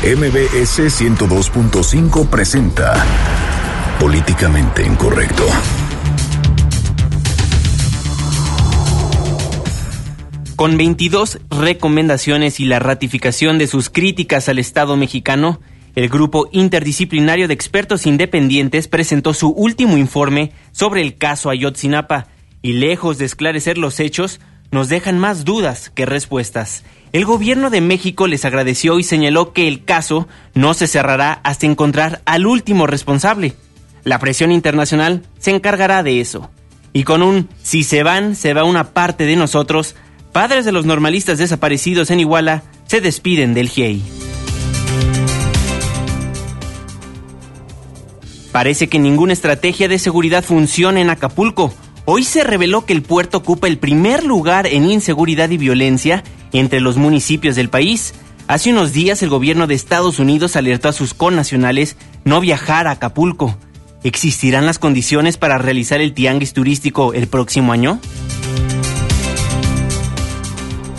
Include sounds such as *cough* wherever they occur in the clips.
MBS 102.5 presenta Políticamente Incorrecto. Con 22 recomendaciones y la ratificación de sus críticas al Estado mexicano, el grupo interdisciplinario de expertos independientes presentó su último informe sobre el caso Ayotzinapa y lejos de esclarecer los hechos, nos dejan más dudas que respuestas. El gobierno de México les agradeció y señaló que el caso no se cerrará hasta encontrar al último responsable. La presión internacional se encargará de eso. Y con un si se van, se va una parte de nosotros, padres de los normalistas desaparecidos en Iguala se despiden del GIEI. Parece que ninguna estrategia de seguridad funciona en Acapulco. Hoy se reveló que el puerto ocupa el primer lugar en inseguridad y violencia entre los municipios del país. Hace unos días el gobierno de Estados Unidos alertó a sus connacionales no viajar a Acapulco. ¿Existirán las condiciones para realizar el tianguis turístico el próximo año?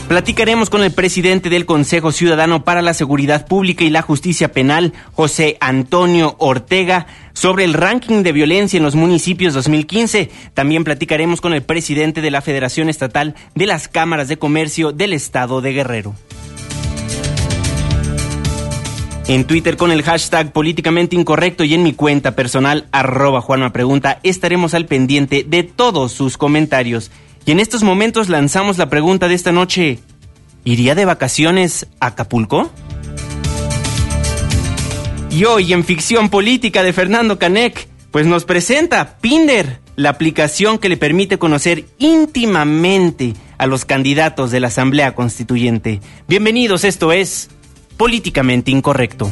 Platicaremos con el presidente del Consejo Ciudadano para la Seguridad Pública y la Justicia Penal, José Antonio Ortega, sobre el ranking de violencia en los municipios 2015. También platicaremos con el presidente de la Federación Estatal de las Cámaras de Comercio del Estado de Guerrero. En Twitter con el hashtag políticamente incorrecto y en mi cuenta personal arroba Juanma Pregunta estaremos al pendiente de todos sus comentarios. Y en estos momentos lanzamos la pregunta de esta noche. ¿Iría de vacaciones a Acapulco? Y hoy en Ficción Política de Fernando Canek, pues nos presenta Pinder, la aplicación que le permite conocer íntimamente a los candidatos de la Asamblea Constituyente. Bienvenidos, esto es Políticamente Incorrecto.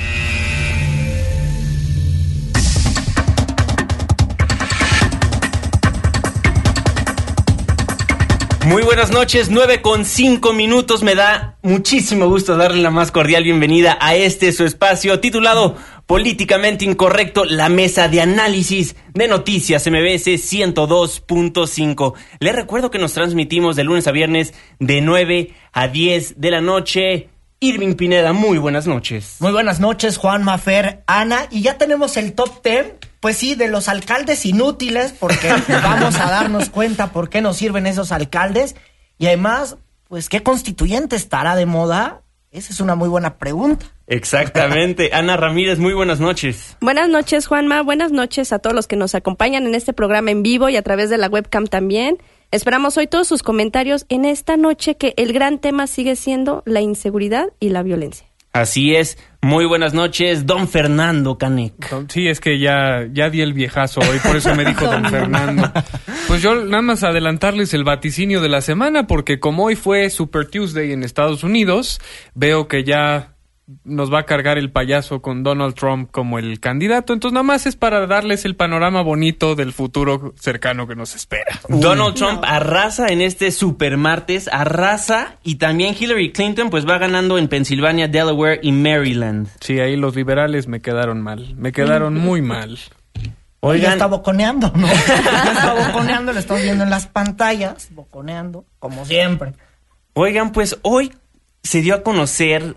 Muy buenas noches, 9 con 5 minutos. Me da muchísimo gusto darle la más cordial bienvenida a este su espacio titulado Políticamente Incorrecto, la mesa de análisis de noticias MBS 102.5. Les recuerdo que nos transmitimos de lunes a viernes de 9 a 10 de la noche. Irving Pineda, muy buenas noches. Muy buenas noches, Juan Mafer, Ana, y ya tenemos el top 10 pues sí, de los alcaldes inútiles, porque *laughs* vamos a darnos cuenta por qué nos sirven esos alcaldes. Y además, pues, ¿qué constituyente estará de moda? Esa es una muy buena pregunta. Exactamente. *laughs* Ana Ramírez, muy buenas noches. Buenas noches, Juanma. Buenas noches a todos los que nos acompañan en este programa en vivo y a través de la webcam también. Esperamos hoy todos sus comentarios en esta noche que el gran tema sigue siendo la inseguridad y la violencia. Así es. Muy buenas noches, don Fernando Canek. Sí, es que ya, ya di el viejazo hoy, por eso me dijo *laughs* don Fernando. Pues yo nada más adelantarles el vaticinio de la semana, porque como hoy fue Super Tuesday en Estados Unidos, veo que ya nos va a cargar el payaso con Donald Trump como el candidato. Entonces, nada más es para darles el panorama bonito del futuro cercano que nos espera. Donald Trump arrasa en este super martes, arrasa y también Hillary Clinton pues va ganando en Pensilvania, Delaware y Maryland. Sí, ahí los liberales me quedaron mal, me quedaron *laughs* muy mal. Oigan, ya está boconeando, ¿no? *laughs* ya está boconeando, lo estamos viendo en las pantallas, boconeando, como siempre. Oigan, pues hoy se dio a conocer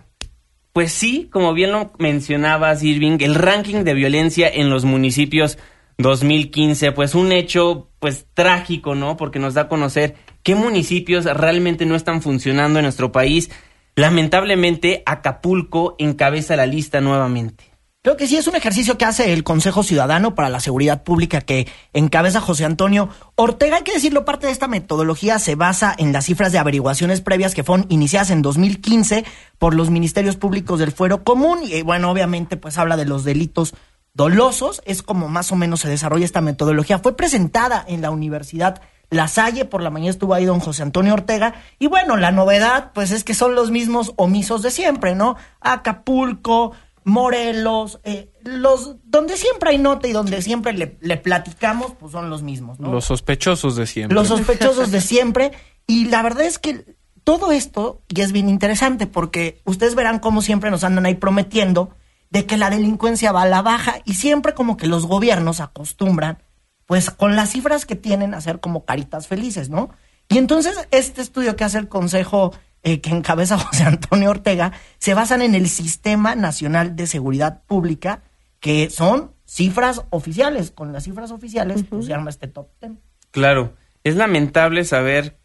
pues sí, como bien lo mencionabas, Irving, el ranking de violencia en los municipios 2015, pues un hecho pues trágico, ¿no? Porque nos da a conocer qué municipios realmente no están funcionando en nuestro país. Lamentablemente, Acapulco encabeza la lista nuevamente. Creo que sí es un ejercicio que hace el Consejo Ciudadano para la Seguridad Pública que encabeza José Antonio Ortega. Hay que decirlo, parte de esta metodología se basa en las cifras de averiguaciones previas que fueron iniciadas en 2015 por los ministerios públicos del Fuero Común. Y bueno, obviamente, pues habla de los delitos dolosos. Es como más o menos se desarrolla esta metodología. Fue presentada en la Universidad La Salle. Por la mañana estuvo ahí don José Antonio Ortega. Y bueno, la novedad, pues es que son los mismos omisos de siempre, ¿no? Acapulco Morelos, eh, los donde siempre hay nota y donde siempre le, le platicamos, pues son los mismos, ¿no? Los sospechosos de siempre. Los sospechosos de *laughs* siempre. Y la verdad es que todo esto, y es bien interesante, porque ustedes verán cómo siempre nos andan ahí prometiendo de que la delincuencia va a la baja y siempre como que los gobiernos acostumbran, pues con las cifras que tienen, a hacer como caritas felices, ¿no? Y entonces este estudio que hace el Consejo eh, que encabeza *laughs* José Antonio Ortega se basan en el Sistema Nacional de Seguridad Pública, que son cifras oficiales. Con las cifras oficiales, pues se arma este top ten. Claro, es lamentable saber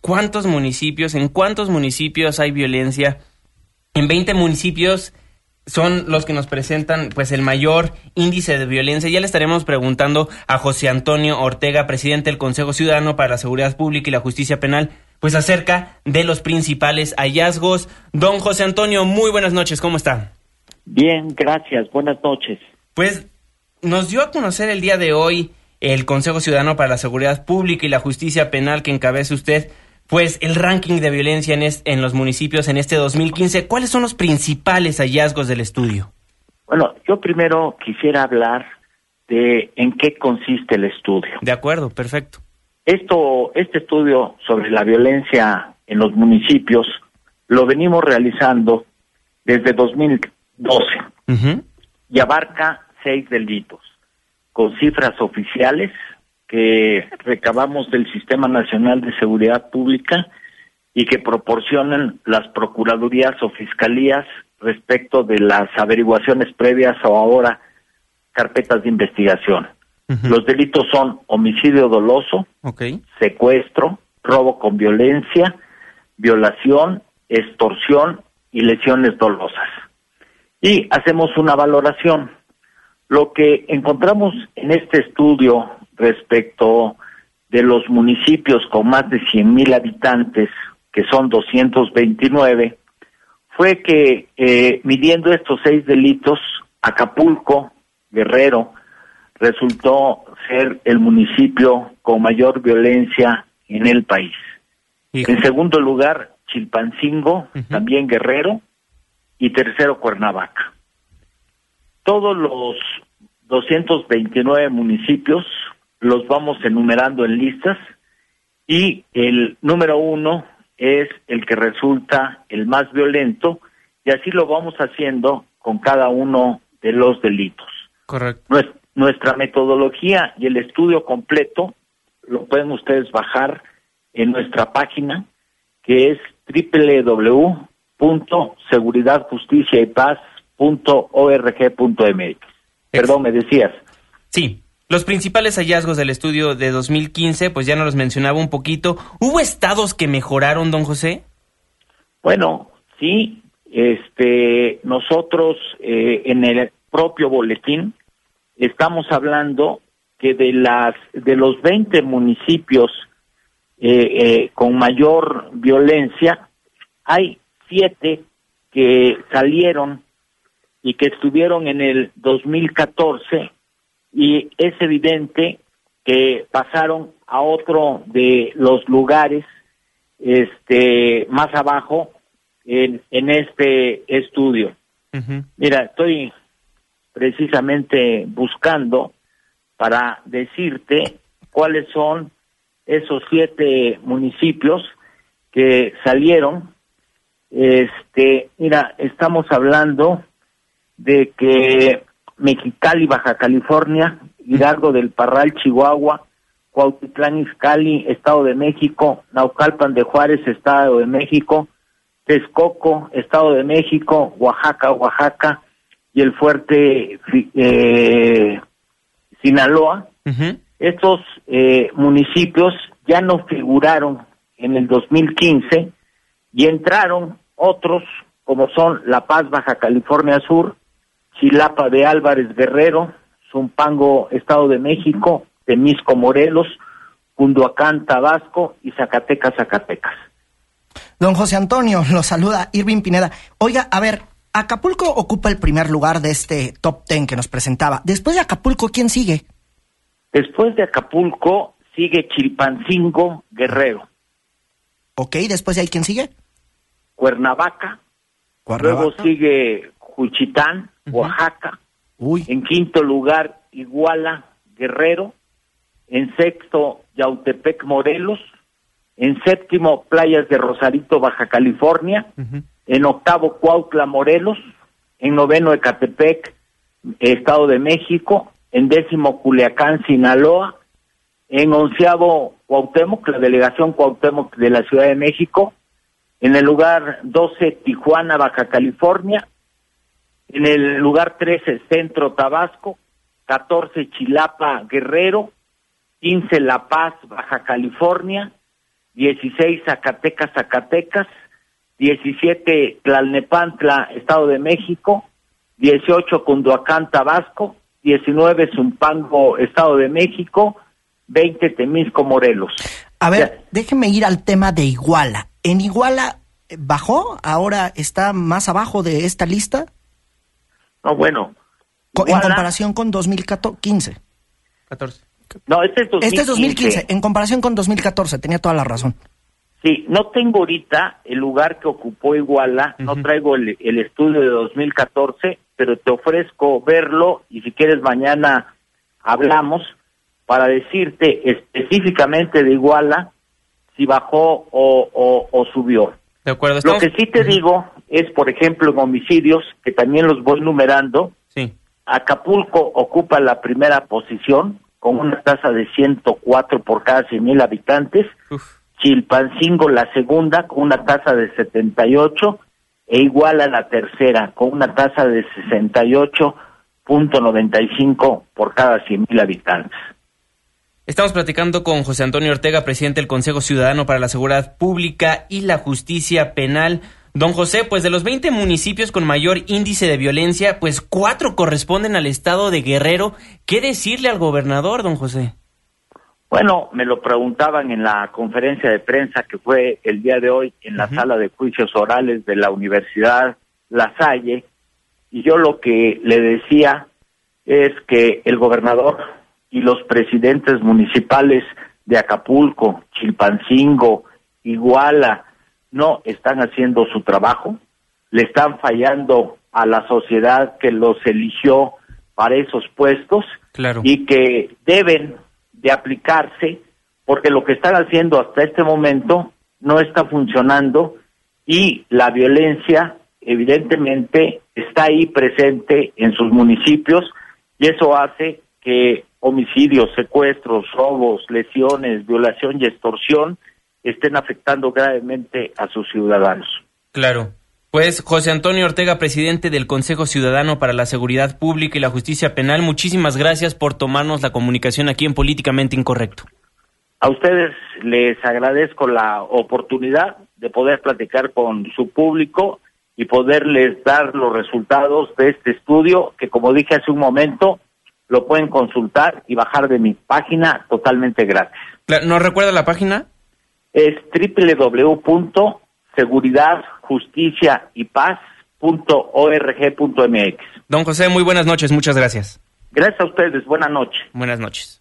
cuántos municipios, en cuántos municipios hay violencia. En 20 municipios son los que nos presentan pues el mayor índice de violencia. Ya le estaremos preguntando a José Antonio Ortega, presidente del Consejo Ciudadano para la Seguridad Pública y la Justicia Penal, pues acerca de los principales hallazgos. Don José Antonio, muy buenas noches, ¿cómo está? Bien, gracias, buenas noches. Pues nos dio a conocer el día de hoy el Consejo Ciudadano para la Seguridad Pública y la Justicia Penal que encabeza usted pues el ranking de violencia en, en los municipios en este 2015. ¿Cuáles son los principales hallazgos del estudio? Bueno, yo primero quisiera hablar de en qué consiste el estudio. De acuerdo, perfecto. Esto, este estudio sobre la violencia en los municipios lo venimos realizando desde 2012 y abarca seis delitos con cifras oficiales que recabamos del Sistema Nacional de Seguridad Pública y que proporcionan las procuradurías o fiscalías respecto de las averiguaciones previas o ahora carpetas de investigación. Los delitos son homicidio doloso, secuestro, robo con violencia, violación, extorsión y lesiones dolosas. Y hacemos una valoración. Lo que encontramos en este estudio respecto de los municipios con más de 100 mil habitantes, que son 229, fue que eh, midiendo estos seis delitos, Acapulco, Guerrero, resultó ser el municipio con mayor violencia en el país. En segundo lugar, Chilpancingo, también Guerrero, y tercero, Cuernavaca. Todos los 229 municipios los vamos enumerando en listas y el número uno es el que resulta el más violento y así lo vamos haciendo con cada uno de los delitos. Correcto. Nuestra metodología y el estudio completo lo pueden ustedes bajar en nuestra página que es www.seguridadjusticiaypaz.org.mx. Perdón, me decías. Sí, los principales hallazgos del estudio de 2015, pues ya nos los mencionaba un poquito. ¿Hubo estados que mejoraron, don José? Bueno, sí. Este, nosotros eh, en el propio boletín estamos hablando que de las de los 20 municipios eh, eh, con mayor violencia hay siete que salieron y que estuvieron en el 2014 y es evidente que pasaron a otro de los lugares este más abajo en, en este estudio. Mira, estoy precisamente buscando para decirte cuáles son esos siete municipios que salieron. Este, mira, estamos hablando de que Mexicali, Baja California, Hidalgo del Parral, Chihuahua, Cuautitlán Izcalli, Estado de México, Naucalpan de Juárez, Estado de México, Texcoco, Estado de México, Oaxaca, Oaxaca y el fuerte eh, Sinaloa. Estos eh, municipios ya no figuraron en el 2015 y entraron otros como son La Paz, Baja California Sur, Chilapa de Álvarez Guerrero, Zumpango, Estado de México, Temisco, Morelos, Cunduacán, Tabasco y Zacatecas, Zacatecas. Don José Antonio, lo saluda Irving Pineda. Oiga, a ver, Acapulco ocupa el primer lugar de este top ten que nos presentaba. Después de Acapulco, ¿quién sigue? Después de Acapulco sigue Chilpancingo, Guerrero. Ok, después de ahí, ¿quién sigue? Cuernavaca. Luego sigue Juchitán, Oaxaca. Uy. En quinto lugar, Iguala, Guerrero. En sexto, Yautepec, Morelos. En séptimo, Playas de Rosarito, Baja California. En octavo, Cuautla, Morelos. En noveno, Ecatepec, Estado de México. En décimo, Culiacán, Sinaloa. En onceavo, Cuauhtémoc, la delegación Cuauhtémoc de la Ciudad de México. En el lugar 12, Tijuana, Baja California. En el lugar 13, Centro Tabasco. 14, Chilapa, Guerrero. 15, La Paz, Baja California. 16, Zacatecas, Zacatecas. 17, Tlalnepantla, Estado de México. 18, Cunduacán, Tabasco. 19, Zumpango, Estado de México. 20, Temisco, Morelos. A ver, Ya. déjeme ir al tema de Iguala. ¿En Iguala eh, bajó? ¿Ahora está más abajo de esta lista? No, bueno. Co- en Iguala- comparación con 2015. 14. No, este es 2015. Este es 2015, en comparación con 2014, tenía toda la razón. Sí, no tengo ahorita el lugar que ocupó Iguala, no traigo el, el estudio de 2014, pero te ofrezco verlo y si quieres mañana hablamos para decirte específicamente de Iguala si bajó o, o- o subió. De acuerdo. Lo que sí te digo es, por ejemplo, en homicidios, que también los voy numerando, Sí. Acapulco ocupa la primera posición con una tasa de 104 por cada 100 mil habitantes. Uf. Chilpancingo la segunda con una tasa de 78 e Iguala la tercera con una tasa de 68.95 por cada 100 mil habitantes. Estamos platicando con José Antonio Ortega, presidente del Consejo Ciudadano para la Seguridad Pública y la Justicia Penal. Don José, pues de los 20 municipios con mayor índice de violencia, pues cuatro corresponden al estado de Guerrero. ¿Qué decirle al gobernador, don José? Bueno, me lo preguntaban en la conferencia de prensa que fue el día de hoy en la sala de juicios orales de la Universidad La Salle, y yo lo que le decía es que el gobernador y los presidentes municipales de Acapulco, Chilpancingo, Iguala, no están haciendo su trabajo, le están fallando a la sociedad que los eligió para esos puestos Claro. y que deben de aplicarse porque lo que están haciendo hasta este momento no está funcionando y la violencia evidentemente está ahí presente en sus municipios y eso hace que homicidios, secuestros, robos, lesiones, violación y extorsión estén afectando gravemente a sus ciudadanos. Claro. Pues José Antonio Ortega, presidente del Consejo Ciudadano para la Seguridad Pública y la Justicia Penal, muchísimas gracias por tomarnos la comunicación aquí en Políticamente Incorrecto. A ustedes les agradezco la oportunidad de poder platicar con su público y poderles dar los resultados de este estudio que, como dije hace un momento, lo pueden consultar y bajar de mi página totalmente gratis. ¿Nos recuerda la página? Es www.seguridad, Don José, muy buenas noches, muchas gracias. Gracias a ustedes, buenas noches. Buenas noches.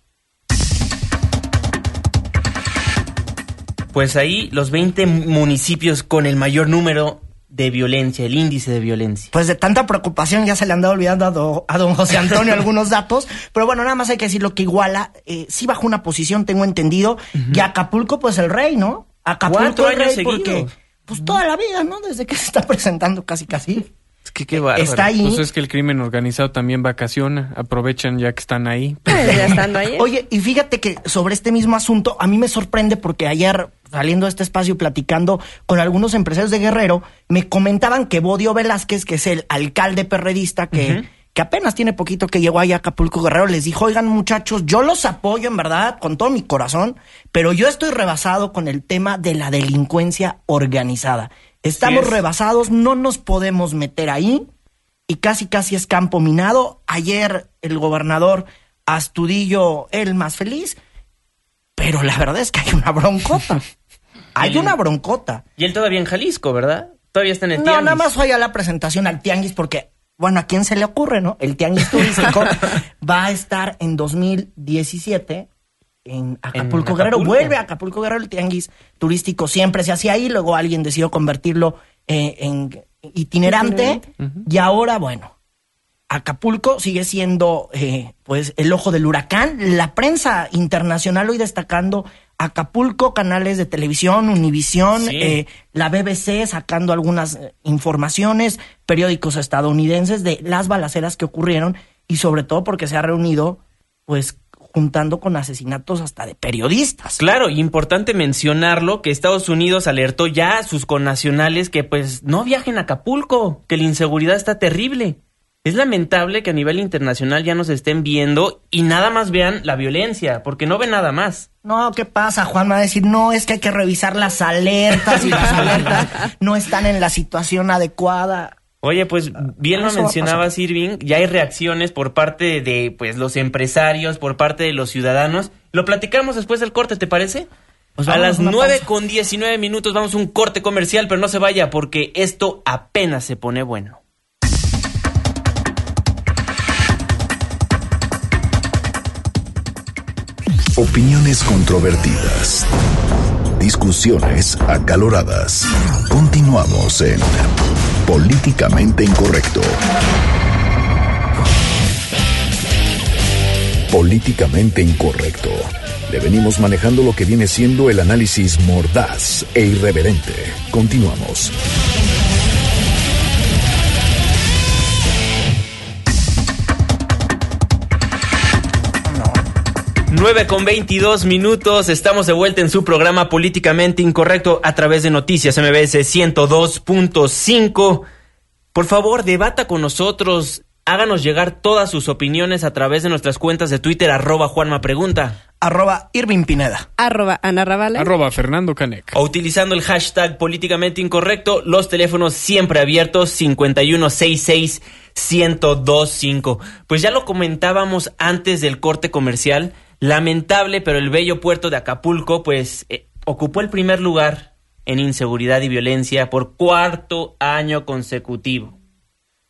Pues ahí los 20 municipios con el mayor número de violencia, el índice de violencia. Pues de tanta preocupación ya se le han dado olvidando a, do- a don José Antonio *laughs* algunos datos, pero bueno, nada más hay que decirlo que Iguala eh, sí bajó una posición, tengo entendido, y Acapulco pues el rey, ¿no? Acapulco Cuatro el rey años porque seguidos. Pues toda la vida, ¿no? Desde que se está presentando casi casi. Es que qué bárbaro. Está ahí. Pues es que el crimen organizado también vacaciona, aprovechan ya que están ahí. Eh, *laughs* ya estando ahí. Oye, y fíjate que sobre este mismo asunto, a mí me sorprende porque ayer, saliendo de este espacio y platicando con algunos empresarios de Guerrero, me comentaban que Bodio Velázquez, que es el alcalde perredista, que, que apenas tiene poquito que llegó allá a Acapulco Guerrero, les dijo, oigan muchachos, yo los apoyo en verdad, con todo mi corazón, pero yo estoy rebasado con el tema de la delincuencia organizada. Estamos es. rebasados, no nos podemos meter ahí y casi casi es campo minado. Ayer el gobernador Astudillo, el más feliz, pero la verdad es que hay una broncota. *laughs* hay una broncota. Y él todavía en Jalisco, ¿verdad? Todavía está en el No, tianguis. nada más fue a la presentación al Tianguis porque, bueno, ¿a quién se le ocurre, no? El Tianguis turístico *laughs* va a estar en 2017 en Acapulco En Guerrero. Acapulco. Vuelve a Acapulco Guerrero, el Tianguis turístico siempre se hacía ahí, luego alguien decidió convertirlo eh, en itinerante Itinerante. y ahora, bueno, Acapulco sigue siendo eh, pues el ojo del huracán. La prensa internacional hoy destacando Acapulco, canales de televisión, Univisión, eh, la BBC sacando algunas eh, informaciones, periódicos estadounidenses de las balaceras que ocurrieron y sobre todo porque se ha reunido pues juntando con asesinatos hasta de periodistas. Claro, y importante mencionarlo que Estados Unidos alertó ya a sus connacionales que pues no viajen a Acapulco, que la inseguridad está terrible. Es lamentable que a nivel internacional ya nos estén viendo y nada más vean la violencia, porque no ven nada más. No, ¿qué pasa? Juan va a decir, no, es que hay que revisar las alertas y las alertas no están en la situación adecuada. Oye, pues bien lo mencionabas, Irving, ya hay reacciones por parte de pues los empresarios, por parte de los ciudadanos. Lo platicamos después del corte, ¿te parece? Pues a las nueve con 19 minutos vamos a un corte comercial, pero no se vaya porque esto apenas se pone bueno. Opiniones controvertidas. Discusiones acaloradas. Continuamos en Políticamente Incorrecto. Políticamente Incorrecto. Le venimos manejando lo que viene siendo el análisis mordaz e irreverente. Continuamos. 9 con 22 minutos, estamos de vuelta en su programa Políticamente Incorrecto a través de Noticias MBS 102.5. Por favor, debata con nosotros, háganos llegar todas sus opiniones a través de nuestras cuentas de Twitter, arroba Juanma Pregunta. Arroba Irving Pineda. Arroba Ana Ravale. Arroba Fernando Canec. O utilizando el hashtag Políticamente Incorrecto, los teléfonos siempre abiertos 5166 1025. Pues ya lo comentábamos antes del corte comercial Lamentable, pero el bello puerto de Acapulco, pues, eh, ocupó el primer lugar en inseguridad y violencia por cuarto año consecutivo.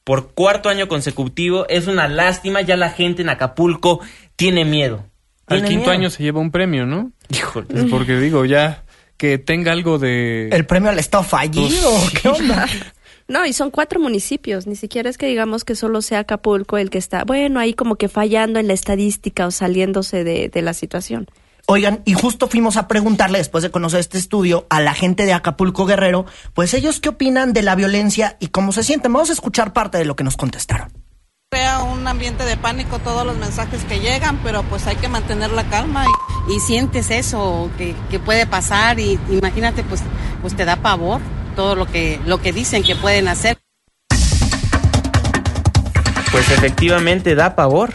Por cuarto año consecutivo es una lástima, ya la gente en Acapulco tiene miedo. Al quinto año se lleva un premio, ¿no? Híjole. porque digo, ya que tenga algo de... ¿El premio al Estado fallido? ¿Qué onda? *laughs* No, y son cuatro municipios, ni siquiera es que digamos que solo sea Acapulco el que está, bueno, ahí como que fallando en la estadística o saliéndose de, de la situación. Oigan, y justo fuimos a preguntarle, después de conocer este estudio, a la gente de Acapulco Guerrero, pues ellos qué opinan de la violencia y cómo se sienten. Vamos a escuchar parte de lo que nos contestaron. Crea un ambiente de pánico todos los mensajes que llegan, pero pues hay que mantener la calma. Y, y sientes eso que, que, puede pasar y imagínate, pues, pues te da pavor todo lo que, lo que dicen que pueden hacer. Pues efectivamente da pavor.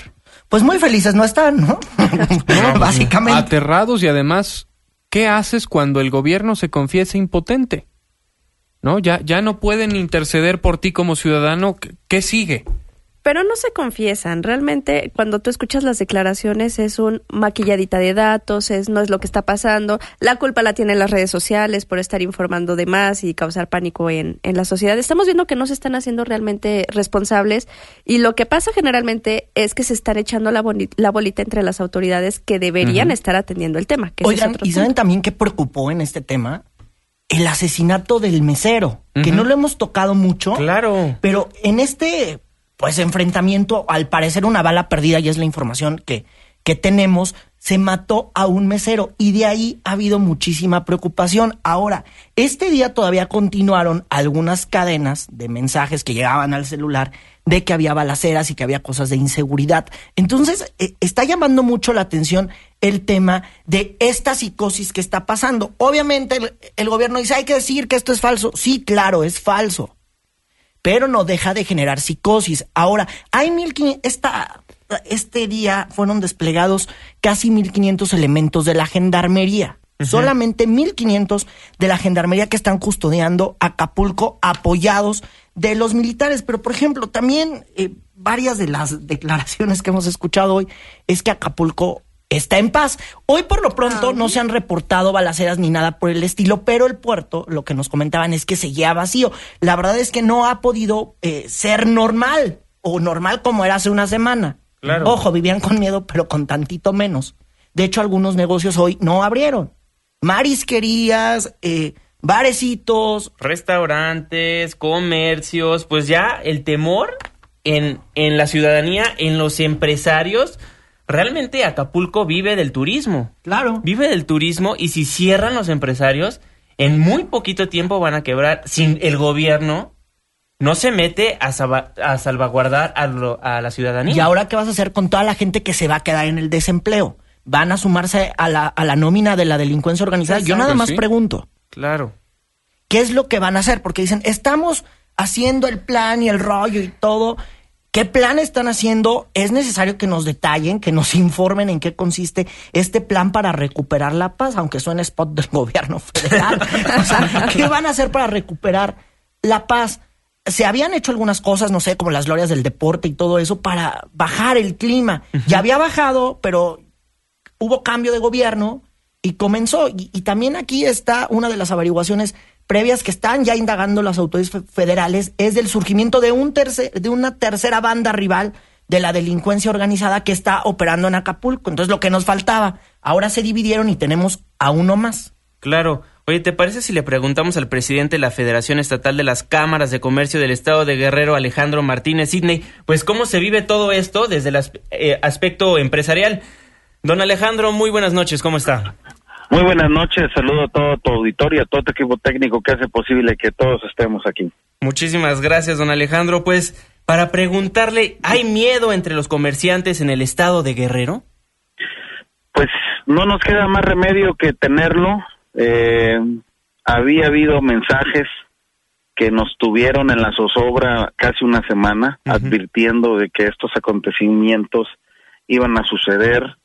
Pues muy felices no están, ¿no? *laughs* *laughs* Básicamente. Aterrados y además, ¿qué haces cuando el gobierno se confiesa impotente? ¿No? Ya, ya no pueden interceder por ti como ciudadano. ¿Qué sigue? Pero no se confiesan. Realmente, cuando tú escuchas las declaraciones, es un maquilladita de datos, es no es lo que está pasando. La culpa la tienen las redes sociales por estar informando de más y causar pánico en, en la sociedad. Estamos viendo que no se están haciendo realmente responsables y lo que pasa generalmente es que se están echando la, la bolita entre las autoridades que deberían estar atendiendo el tema. Que Oigan, ¿y saben también qué preocupó en este tema? El asesinato del mesero, que no lo hemos tocado mucho. Claro. Pero en este pues enfrentamiento, al parecer una bala perdida, y es la información que, que tenemos, se mató a un mesero y de ahí ha habido muchísima preocupación. Ahora, este día todavía continuaron algunas cadenas de mensajes que llegaban al celular de que había balaceras y que había cosas de inseguridad. Entonces, eh, está llamando mucho la atención el tema de esta psicosis que está pasando. Obviamente, el, el gobierno dice, hay que decir que esto es falso. Sí, claro, es falso pero no deja de generar psicosis. Ahora, hay 1500, esta, este día fueron desplegados casi 1500 elementos de la gendarmería. Solamente 1500 de la gendarmería que están custodiando Acapulco apoyados de los militares. Pero, por ejemplo, también eh, varias de las declaraciones que hemos escuchado hoy es que Acapulco está en paz. Hoy por lo pronto no se han reportado balaceras ni nada por el estilo, pero el puerto, lo que nos comentaban es que seguía vacío. La verdad es que no ha podido eh, ser normal o normal como era hace una semana. Ojo, vivían con miedo, pero con tantito menos. De hecho, algunos negocios hoy no abrieron. Marisquerías, eh, barecitos. Restaurantes, comercios, pues ya el temor en, en la ciudadanía, en los empresarios. Realmente Acapulco vive del turismo. Claro. Vive del turismo y si cierran los empresarios, en muy poquito tiempo van a quebrar. Sin el gobierno no se mete a, a salvaguardar a, a, la ciudadanía. ¿Y ahora qué vas a hacer con toda la gente que se va a quedar en el desempleo? ¿Van a sumarse a la, a la nómina de la delincuencia organizada? Yo nada más pregunto. Claro. ¿Qué es lo que van a hacer? Porque dicen, estamos haciendo el plan y el rollo y todo. ¿Qué plan están haciendo? Es necesario que nos detallen, que nos *laughs* informen en qué consiste este plan para recuperar la paz, aunque suene spot del *laughs* gobierno federal. o sea, ¿qué van a hacer para recuperar la paz? Se habían hecho algunas cosas, no sé, como las glorias del deporte y todo eso, para bajar el clima. Ya había bajado, pero hubo cambio de gobierno y comenzó. Y, y también aquí está una de las averiguaciones previas que están ya indagando las autoridades federales es del surgimiento de, un tercer, de una tercera banda rival de la delincuencia organizada que está operando en Acapulco. Entonces lo que nos faltaba, ahora se dividieron y tenemos a uno más. Claro. Oye, ¿te parece si le preguntamos al presidente de la Federación Estatal de las Cámaras de Comercio del Estado de Guerrero, Alejandro Martínez Sidney, pues cómo se vive todo esto desde el eh, aspecto empresarial? Don Alejandro, muy buenas noches, ¿cómo está? Muy buenas noches, saludo a todo tu auditorio, a todo tu equipo técnico que hace posible que todos estemos aquí. Muchísimas gracias, don Alejandro. Pues para preguntarle, ¿hay miedo entre los comerciantes en el estado de Guerrero? Pues no nos queda más remedio que tenerlo. Eh, había habido mensajes que nos tuvieron en la zozobra casi una semana, advirtiendo de que estos acontecimientos iban a suceder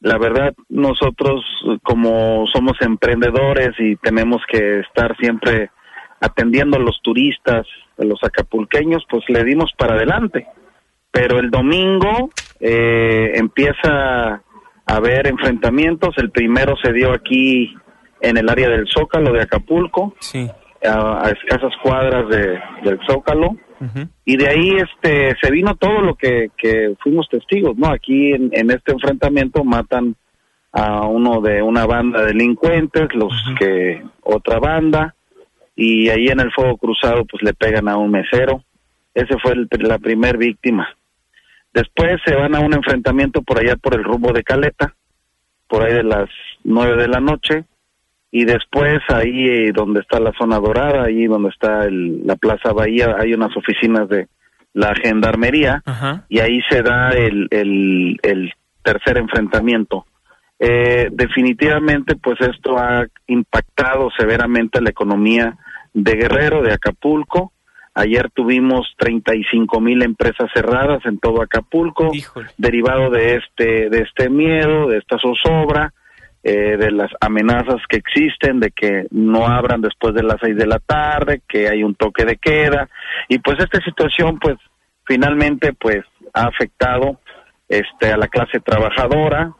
la verdad, nosotros como somos emprendedores y tenemos que estar siempre atendiendo a los turistas, a los acapulqueños, pues le dimos para adelante. Pero el domingo eh, empieza a haber enfrentamientos. El primero se dio aquí en el área del Zócalo de Acapulco, a, escasas cuadras de, del Zócalo. Y de ahí este se vino todo lo que, que fuimos testigos, ¿no? Aquí en, en este enfrentamiento matan a uno de una banda de delincuentes, los que otra banda, y ahí en el fuego cruzado pues le pegan a un mesero. Ese fue la primer víctima. Después se van a un enfrentamiento por allá por el rumbo de Caleta, por ahí de las nueve de la noche, y después ahí eh, donde está la zona dorada, ahí donde está la Plaza Bahía, hay unas oficinas de la gendarmería y ahí se da el, el, tercer enfrentamiento. Eh, definitivamente, pues esto ha impactado severamente la economía de Guerrero, de Acapulco. Ayer tuvimos 35 mil empresas cerradas en todo Acapulco, derivado de este, de este miedo, de esta zozobra eh, de las amenazas que existen, de que no abran después de las seis de la tarde, que hay un toque de queda, y pues esta situación pues finalmente pues ha afectado este a la clase trabajadora,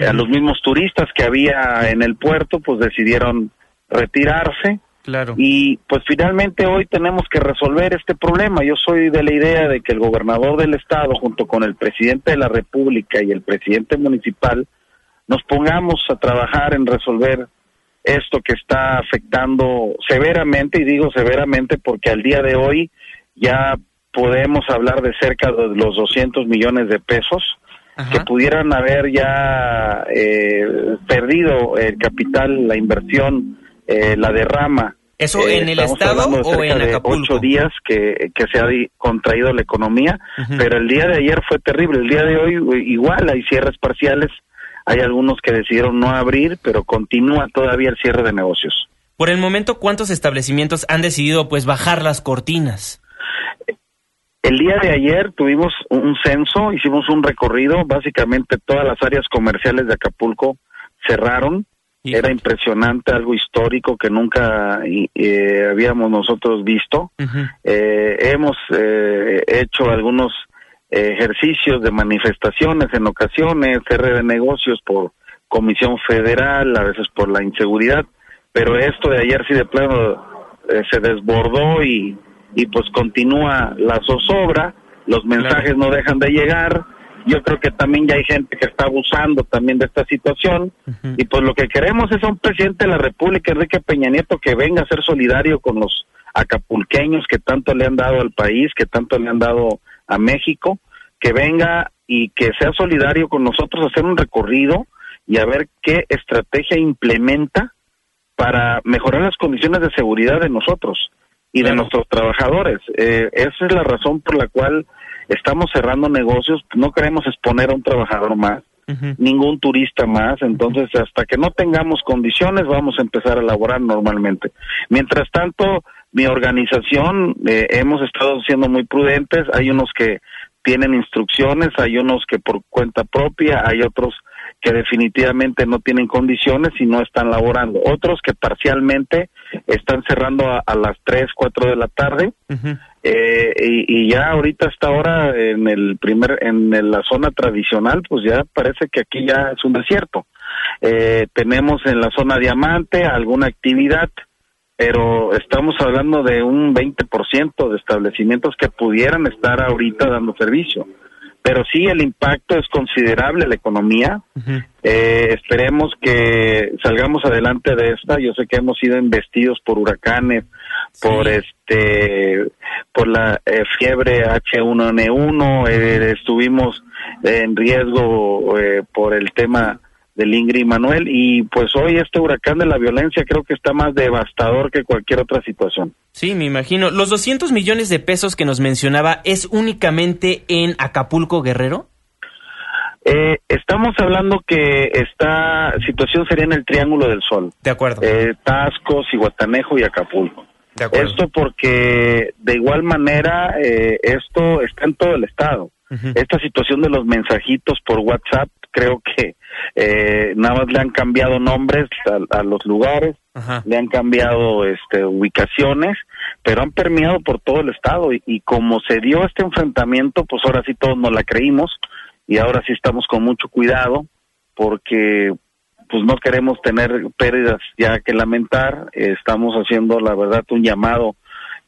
a los mismos turistas que había en el puerto pues decidieron retirarse. Claro. Y pues finalmente hoy tenemos que resolver este problema. Yo soy de la idea de que el gobernador del estado junto con el presidente de la República y el presidente municipal nos pongamos a trabajar en resolver esto que está afectando severamente, y digo severamente porque al día de hoy ya podemos hablar de cerca de los 200 millones de pesos que pudieran haber ya eh, perdido el capital, la inversión, eh, la derrama. ¿Eso en el Estado o en Acapulco? ocho días que, que se ha contraído la economía, pero el día de ayer fue terrible. El día de hoy igual hay cierres parciales hay algunos que decidieron no abrir, pero continúa todavía el cierre de negocios. Por el momento, ¿cuántos establecimientos han decidido pues bajar las cortinas? El día de ayer tuvimos un censo, hicimos un recorrido, básicamente todas las áreas comerciales de Acapulco cerraron. Era impresionante, algo histórico que nunca eh, habíamos nosotros visto. Eh, hemos eh, hecho algunos ejercicios de manifestaciones en ocasiones, cierre de negocios por comisión federal, a veces por la inseguridad, pero esto de ayer sí de plano eh, se desbordó y, y pues continúa la zozobra, los mensajes no dejan de llegar, yo creo que también ya hay gente que está abusando también de esta situación y pues lo que queremos es un presidente de la República, Enrique Peña Nieto, que venga a ser solidario con los acapulqueños que tanto le han dado al país, que tanto le han dado a México, que venga y que sea solidario con nosotros, hacer un recorrido y a ver qué estrategia implementa para mejorar las condiciones de seguridad de nosotros y de nuestros trabajadores. Eh, esa es la razón por la cual estamos cerrando negocios, no queremos exponer a un trabajador más, ningún turista más, entonces hasta que no tengamos condiciones vamos a empezar a laborar normalmente. Mientras tanto, mi organización eh, hemos estado siendo muy prudentes, hay unos que tienen instrucciones, hay unos que por cuenta propia, hay otros que definitivamente no tienen condiciones y no están laborando. Otros que parcialmente están cerrando a, las 3, 4 de la tarde. eh, y, ya ahorita hasta ahora en el primer en la zona tradicional, pues ya parece que aquí ya es un desierto. Eh, tenemos en la zona diamante alguna actividad, pero estamos hablando de un 20% de establecimientos que pudieran estar ahorita dando servicio pero sí el impacto es considerable la economía. eh, esperemos que salgamos adelante de esta. Yo sé que hemos sido investidos por huracanes, por este, por la eh, fiebre H1N1, eh, estuvimos en riesgo eh, por el tema del Ingrid y Manuel y pues hoy este huracán de la violencia creo que está más devastador que cualquier otra situación. Sí, me imagino. ¿Los 200 millones de pesos que nos mencionaba es únicamente en Acapulco, Guerrero? Eh, estamos hablando que esta situación sería en el Triángulo del Sol. De acuerdo. Eh, Tasco, Cihuatanejo y Acapulco. De acuerdo. Esto porque de igual manera eh, esto está en todo el estado. Esta situación de los mensajitos por WhatsApp creo que eh, nada más le han cambiado nombres a, los lugares, le han cambiado este, ubicaciones, pero han permeado por todo el estado y, como se dio este enfrentamiento, pues ahora sí todos nos la creímos y ahora sí estamos con mucho cuidado porque pues no queremos tener pérdidas ya que lamentar, estamos haciendo la verdad un llamado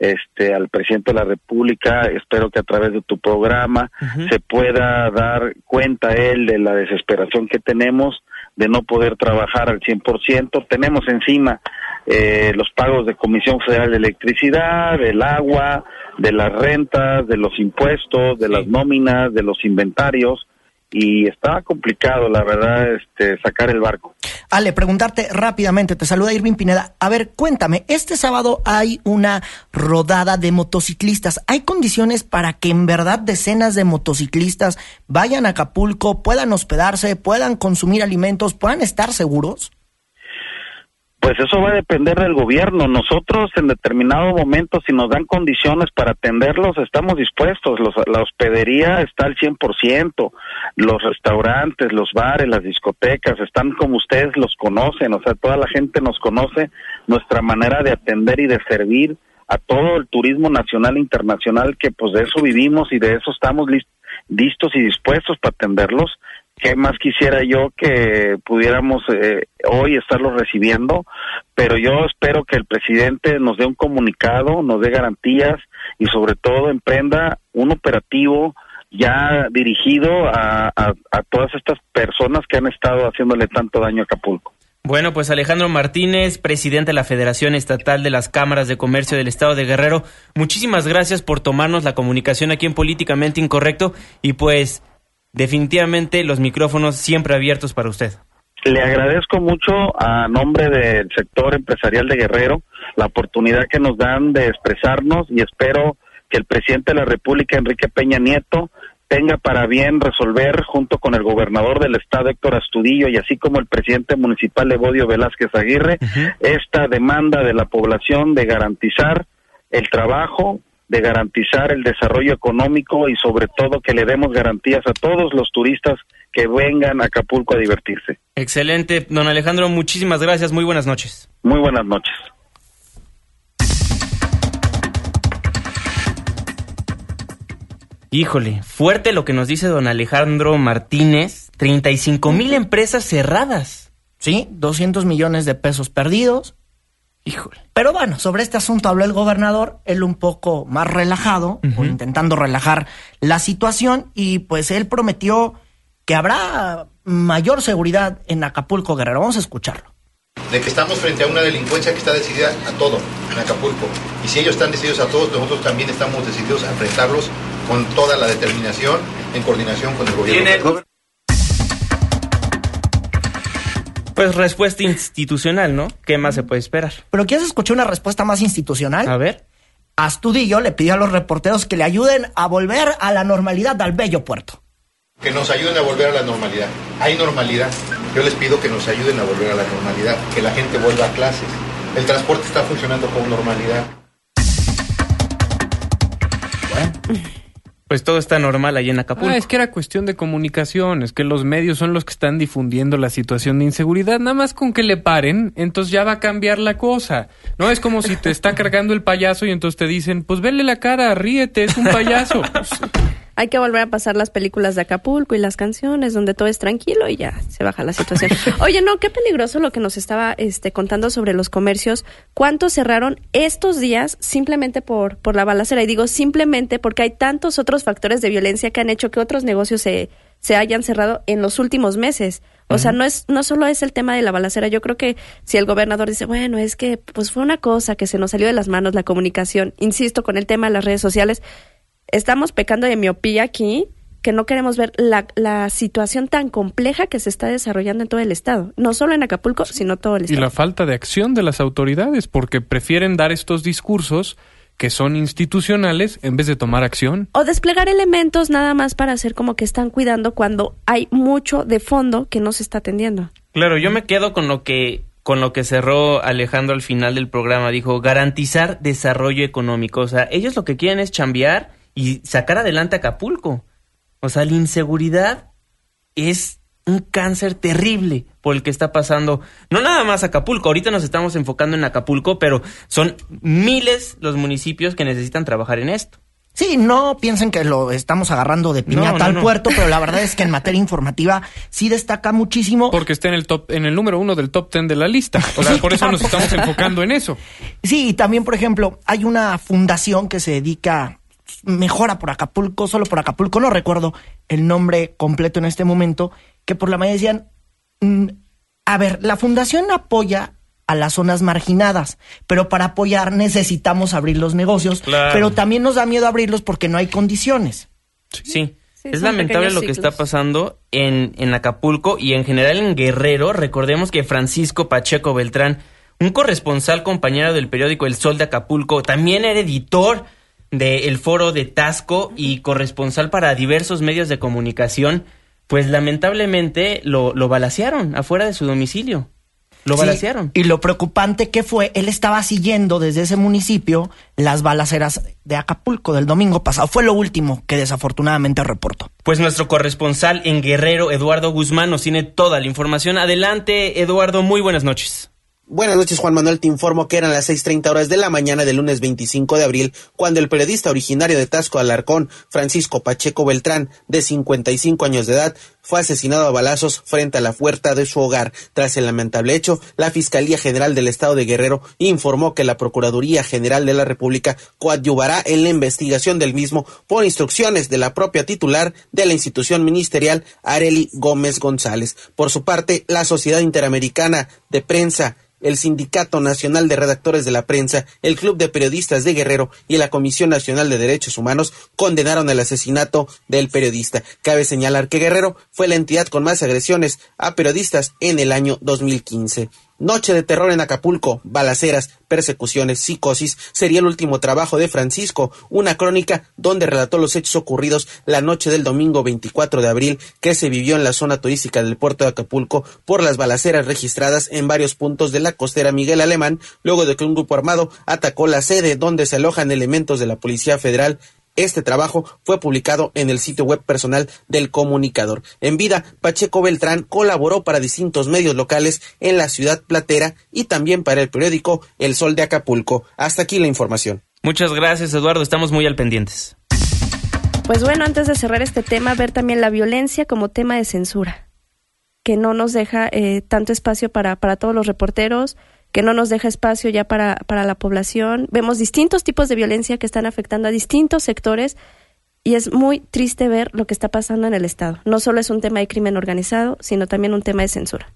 este al presidente de la República, espero que a través de tu programa se pueda dar cuenta él de la desesperación que tenemos de no poder trabajar al 100%. Tenemos encima eh, los pagos de Comisión Federal de Electricidad, del agua, de las rentas, de los impuestos, de las nóminas, de los inventarios y estaba complicado, la verdad, este, sacar el barco. Ale, preguntarte rápidamente, te saluda Irving Pineda. A ver, cuéntame, este sábado hay una rodada de motociclistas. ¿Hay condiciones para que en verdad decenas de motociclistas vayan a Acapulco, puedan hospedarse, puedan consumir alimentos, puedan estar seguros? Pues eso va a depender del gobierno. Nosotros en determinado momento, si nos dan condiciones para atenderlos, estamos dispuestos. la hospedería está al 100%, los restaurantes, los bares, las discotecas, están como ustedes los conocen, o sea, toda la gente nos conoce nuestra manera de atender y de servir a todo el turismo nacional e internacional, que pues de eso vivimos y de eso estamos listos y dispuestos para atenderlos qué más quisiera yo que pudiéramos eh, hoy estarlo recibiendo, pero yo espero que el presidente nos dé un comunicado, nos dé garantías y sobre todo emprenda un operativo ya dirigido a, a todas estas personas que han estado haciéndole tanto daño a Acapulco. Bueno, pues Alejandro Martínez, presidente de la Federación Estatal de las Cámaras de Comercio del Estado de Guerrero, muchísimas gracias por tomarnos la comunicación aquí en Políticamente Incorrecto y pues definitivamente los micrófonos siempre abiertos para usted. Le agradezco mucho a nombre del sector empresarial de Guerrero la oportunidad que nos dan de expresarnos y espero que el presidente de la República, Enrique Peña Nieto, tenga para bien resolver junto con el gobernador del estado Héctor Astudillo y así como el presidente municipal Evodio Velázquez Aguirre esta demanda de la población de garantizar el trabajo, de garantizar el desarrollo económico y sobre todo que le demos garantías a todos los turistas que vengan a Acapulco a divertirse. Excelente, don Alejandro, muchísimas gracias, muy buenas noches. Muy buenas noches. Híjole, fuerte lo que nos dice don Alejandro Martínez, 35 mil empresas cerradas. Sí, 200 millones de pesos perdidos, Híjole. Pero bueno, sobre este asunto habló el gobernador, él un poco más relajado, o intentando relajar la situación, y pues él prometió que habrá mayor seguridad en Acapulco Guerrero. Vamos a escucharlo. De que estamos frente a una delincuencia que está decidida a todo en Acapulco. Y si ellos están decididos a todos, nosotros también estamos decididos a enfrentarlos con toda la determinación en coordinación con el gobierno. Pues respuesta institucional, ¿no? ¿Qué más se puede esperar? Pero ¿quieres escuchar una respuesta más institucional? A ver. Astudillo le pidió a los reporteros que le ayuden a volver a la normalidad al bello puerto. Que nos ayuden a volver a la normalidad. Hay normalidad. Yo les pido que nos ayuden a volver a la normalidad, que la gente vuelva a clases. El transporte está funcionando con normalidad. Bueno. Pues todo está normal ahí en Acapulco. Ah, es que era cuestión de comunicación, es que los medios son los que están difundiendo la situación de inseguridad, nada más con que le paren, entonces ya va a cambiar la cosa. No es como si te está cargando el payaso y entonces te dicen, pues vele la cara, ríete, es un payaso. *laughs* Hay que volver a pasar las películas de Acapulco y las canciones donde todo es tranquilo y ya se baja la situación. *laughs* Oye, no, qué peligroso lo que nos estaba este, contando sobre los comercios. ¿Cuántos cerraron estos días simplemente por, por la balacera? Y digo simplemente porque hay tantos otros factores de violencia que han hecho que otros negocios se, se hayan cerrado en los últimos meses. O sea, no es no solo es el tema de la balacera. Yo creo que si el gobernador dice, bueno, es que pues fue una cosa que se nos salió de las manos la comunicación, insisto con el tema de las redes sociales, estamos pecando de miopía aquí, que no queremos ver la, la, situación tan compleja que se está desarrollando en todo el estado, no solo en Acapulco, sino todo el estado. Y la falta de acción de las autoridades, porque prefieren dar estos discursos que son institucionales en vez de tomar acción. O desplegar elementos nada más para hacer como que están cuidando cuando hay mucho de fondo que no se está atendiendo. Claro, yo me quedo con lo que con lo que cerró Alejandro al final del programa, dijo garantizar desarrollo económico, o sea, ellos lo que quieren es chambear y sacar adelante Acapulco. O sea, la inseguridad es un cáncer terrible por el que está pasando, no nada más Acapulco, ahorita nos estamos enfocando en Acapulco, pero son miles los municipios que necesitan trabajar en esto. Sí, no piensen que lo estamos agarrando de piñata al puerto, pero la *laughs* verdad es que en materia informativa sí destaca muchísimo. Porque está en el top, en el número uno del top ten de la lista. O sea, por eso nos estamos *laughs* enfocando en eso. Sí, y también, por ejemplo, hay una fundación que se dedica mejora por Acapulco, solo por Acapulco, no recuerdo el nombre completo en este momento, que por la mañana decían, mm, a ver, la fundación apoya a las zonas marginadas, pero para apoyar necesitamos abrir los negocios, pero también nos da miedo abrirlos porque no hay condiciones. Sí. es lamentable lo que está pasando en, en Acapulco y en general en Guerrero. Recordemos que Francisco Pacheco Beltrán, un corresponsal compañero del periódico El Sol de Acapulco, también era editor del foro de Tasco y corresponsal para diversos medios de comunicación, pues lamentablemente lo, lo balacearon afuera de su domicilio. Lo balacearon. Y lo preocupante que fue, él estaba siguiendo desde ese municipio las balaceras de Acapulco del domingo pasado. Fue lo último que desafortunadamente reportó. Pues nuestro corresponsal en Guerrero, Eduardo Guzmán, nos tiene toda la información. Adelante, Eduardo, muy buenas noches. Buenas noches, Juan Manuel. Te informo que eran las 6:30 horas de la mañana del lunes 25 de abril cuando el periodista originario de Tasco Alarcón, Francisco Pacheco Beltrán, de 55 años de edad, fue asesinado a balazos frente a la puerta de su hogar. Tras el lamentable hecho, la Fiscalía General del Estado de Guerrero informó que la Procuraduría General de la República coadyuvará en la investigación del mismo por instrucciones de la propia titular de la institución ministerial, Areli Gómez González. Por su parte, la Sociedad Interamericana de Prensa el Sindicato Nacional de Redactores de la Prensa, el Club de Periodistas de Guerrero y la Comisión Nacional de Derechos Humanos condenaron el asesinato del periodista. Cabe señalar que Guerrero fue la entidad con más agresiones a periodistas en el año 2015. Noche de terror en Acapulco, balaceras, persecuciones, psicosis, sería el último trabajo de Francisco, una crónica donde relató los hechos ocurridos la noche del domingo 24 de abril que se vivió en la zona turística del puerto de Acapulco por las balaceras registradas en varios puntos de la costera Miguel Alemán, luego de que un grupo armado atacó la sede donde se alojan elementos de la Policía Federal este trabajo fue publicado en el sitio web personal del comunicador. En vida, Pacheco Beltrán colaboró para distintos medios locales en la ciudad platera y también para el periódico El Sol de Acapulco. Hasta aquí la información. Muchas gracias, Eduardo. Estamos muy al pendientes. Pues bueno, antes de cerrar este tema, ver también la violencia como tema de censura, que no nos deja eh, tanto espacio para, para todos los reporteros, que no nos deja espacio ya para, para la población. Vemos distintos tipos de violencia que están afectando a distintos sectores y es muy triste ver lo que está pasando en el Estado. No solo es un tema de crimen organizado, sino también un tema de censura.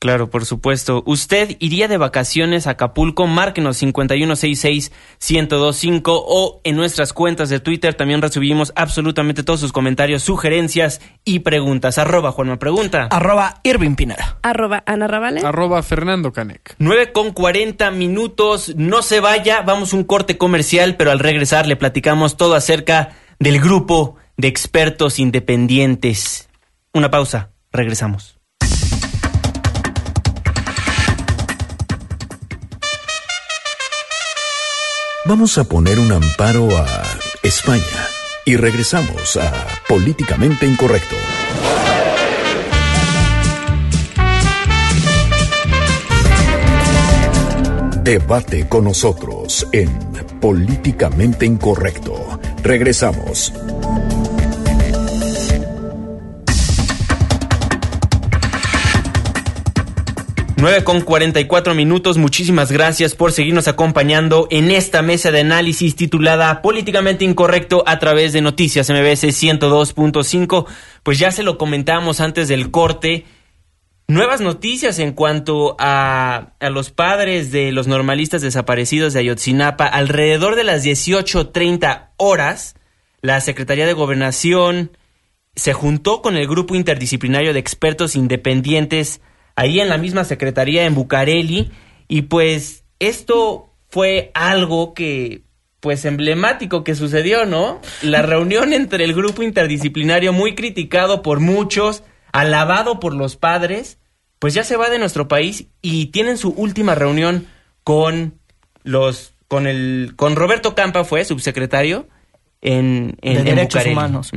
Claro, por supuesto. ¿Usted iría de vacaciones a Acapulco? Márquenos 5166-1025 o en nuestras cuentas de Twitter también recibimos absolutamente todos sus comentarios, sugerencias y preguntas. Arroba Juanma Pregunta. Arroba Irving Pineda. Arroba Ana Ravale. Arroba Fernando Canec. 9 con 40 minutos. No se vaya, vamos un corte comercial, pero al regresar le platicamos todo acerca del grupo de expertos independientes. Una pausa, regresamos. Vamos a poner un amparo a España y regresamos a Políticamente Incorrecto. Debate con nosotros en Políticamente Incorrecto. Regresamos. 9 con 44 minutos. Muchísimas gracias por seguirnos acompañando en esta mesa de análisis titulada Políticamente Incorrecto a través de Noticias MBS 102.5. Pues ya se lo comentamos antes del corte. Nuevas noticias en cuanto a, a los padres de los normalistas desaparecidos de Ayotzinapa. Alrededor de las 18.30 horas, la Secretaría de Gobernación se juntó con el grupo interdisciplinario de expertos independientes ahí en la misma secretaría en Bucareli y pues esto fue algo que pues emblemático que sucedió, ¿no? La reunión entre el grupo interdisciplinario muy criticado por muchos, alabado por los padres, pues ya se va de nuestro país y tienen su última reunión con los con el con Roberto Campa fue subsecretario en, en, de en derechos Bucareli. humanos.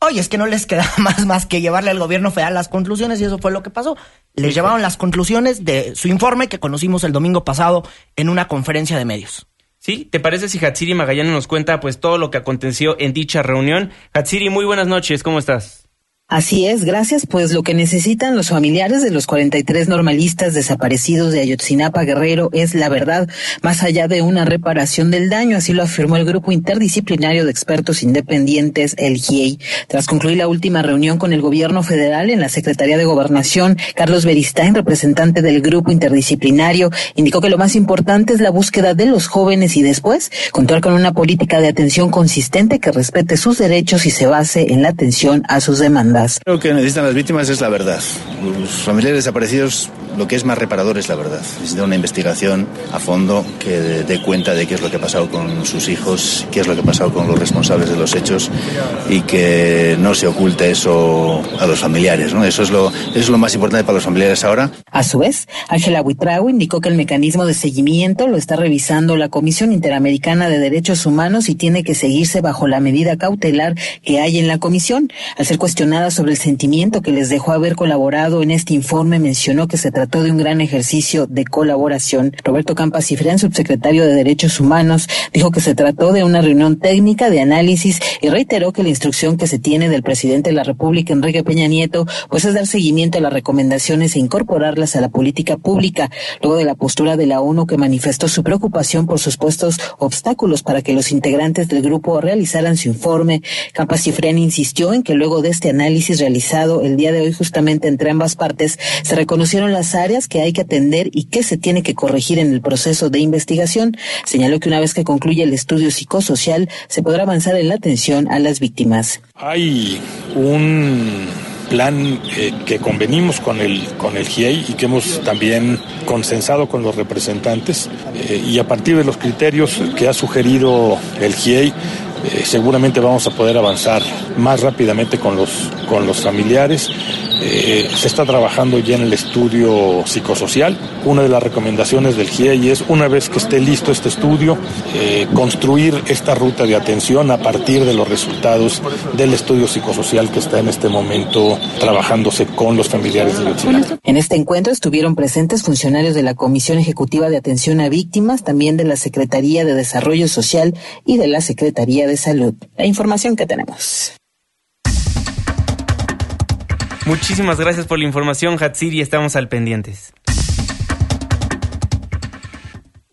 Oye, es que no les queda *laughs* más más que llevarle al gobierno federal las conclusiones y eso fue lo que pasó. Les llevaron las conclusiones de su informe que conocimos el domingo pasado en una conferencia de medios. ¿Sí? ¿Te parece si Hatsiri Magallanes nos cuenta pues todo lo que aconteció en dicha reunión? Hatsiri, muy buenas noches, ¿cómo estás? Así es, gracias. Pues lo que necesitan los familiares de los 43 normalistas desaparecidos de Ayotzinapa Guerrero es la verdad, más allá de una reparación del daño, así lo afirmó el grupo interdisciplinario de expertos independientes, el GIEI. Tras concluir la última reunión con el gobierno federal en la Secretaría de Gobernación, Carlos Beristain, representante del grupo interdisciplinario, indicó que lo más importante es la búsqueda de los jóvenes y después contar con una política de atención consistente que respete sus derechos y se base en la atención a sus demandas. Lo que necesitan las víctimas es la verdad. Los familiares desaparecidos, lo que es más reparador es la verdad. Necesitan una investigación a fondo que dé cuenta de qué es lo que ha pasado con sus hijos, qué es lo que ha pasado con los responsables de los hechos y que no se oculte eso a los familiares. ¿no? Eso, es lo, eso es lo más importante para los familiares ahora. A su vez, Ángela Huitrago indicó que el mecanismo de seguimiento lo está revisando la Comisión Interamericana de Derechos Humanos y tiene que seguirse bajo la medida cautelar que hay en la comisión. Al ser cuestionada sobre el sentimiento que les dejó haber colaborado en este informe, mencionó que se trató de un gran ejercicio de colaboración. Roberto Campas Cifrán, subsecretario de Derechos Humanos, dijo que se trató de una reunión técnica de análisis y reiteró que la instrucción que se tiene del presidente de la República, Enrique Peña Nieto, pues es dar seguimiento a las recomendaciones e incorporarlas a la política pública, luego de la postura de la ONU que manifestó su preocupación por supuestos obstáculos para que los integrantes del grupo realizaran su informe. Campas Cifrán insistió en que luego de este análisis realizado el día de hoy justamente entre ambas partes, se reconocieron las áreas que hay que atender y que se tiene que corregir en el proceso de investigación. Señaló que una vez que concluya el estudio psicosocial, se podrá avanzar en la atención a las víctimas. Hay un plan eh, que convenimos con el con el GIEI y que hemos también consensado con los representantes eh, y a partir de los criterios que ha sugerido el GIEI eh, seguramente vamos a poder avanzar más rápidamente con los con los familiares eh, se está trabajando ya en el estudio psicosocial. Una de las recomendaciones del GIEI es, una vez que esté listo este estudio, eh, construir esta ruta de atención a partir de los resultados del estudio psicosocial que está en este momento trabajándose con los familiares de. En este encuentro estuvieron presentes funcionarios de la Comisión Ejecutiva de Atención a Víctimas, también de la Secretaría de Desarrollo Social y de la Secretaría de Salud. La información que tenemos. Muchísimas gracias por la información, Hatsiri. Estamos al pendientes.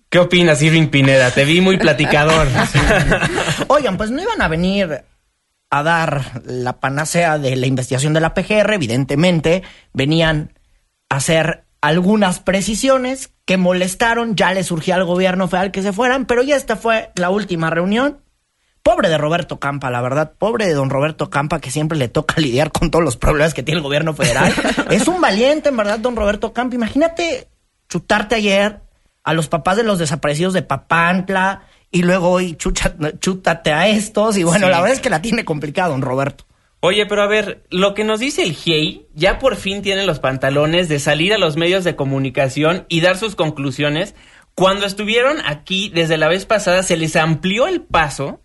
¿Qué opinas, Irving Pineda? Te vi muy platicador. *laughs* Oigan, pues no iban a venir a dar la panacea de la investigación de la PGR, evidentemente, venían a hacer algunas precisiones que molestaron, ya le surgía al gobierno federal que se fueran, pero ya esta fue la última reunión. Pobre de Roberto Campa, la verdad, pobre de don Roberto Campa, que siempre le toca *laughs* lidiar con todos los problemas que tiene el gobierno federal. *laughs* es un valiente, en verdad, don Roberto Campa. Imagínate chutarte ayer a los papás de los desaparecidos de Papantla y luego hoy chútate a estos. Y bueno, la verdad es que la tiene complicada, don Roberto. Oye, pero a ver, lo que nos dice el GIEI, ya por fin tiene los pantalones de salir a los medios de comunicación y dar sus conclusiones. Cuando estuvieron aquí desde la vez pasada, se les amplió el paso,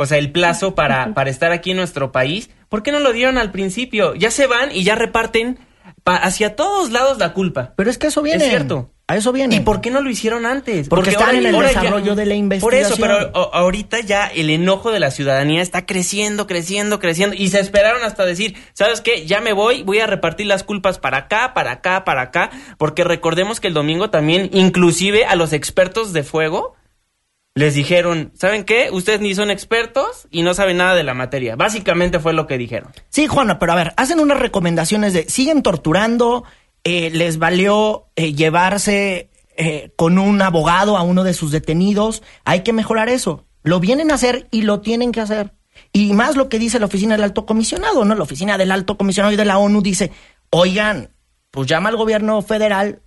o sea, el plazo para, para estar aquí en nuestro país. ¿Por qué no lo dieron al principio? Ya se van y ya reparten hacia todos lados la culpa. Pero es que eso viene. Es cierto. A eso viene. ¿Y por qué no lo hicieron antes? Porque, están en el desarrollo de la investigación. Por eso, pero ahorita ya el enojo de la ciudadanía está creciendo, creciendo, creciendo. Y se esperaron hasta decir, ¿sabes qué? Ya me voy, voy a repartir las culpas para acá, para acá, para acá. Porque recordemos que el domingo también, inclusive a los expertos de fuego, les dijeron, ¿saben qué? Ustedes ni son expertos y no saben nada de la materia. Básicamente fue lo que dijeron. Sí, Juana, pero a ver, hacen unas recomendaciones de, siguen torturando, eh, les valió eh, llevarse eh, con un abogado a uno de sus detenidos. Hay que mejorar eso. Lo vienen a hacer y lo tienen que hacer. Y más lo que dice la oficina del alto comisionado, ¿no? La oficina del alto comisionado y de la ONU dice, oigan, pues llama al gobierno federal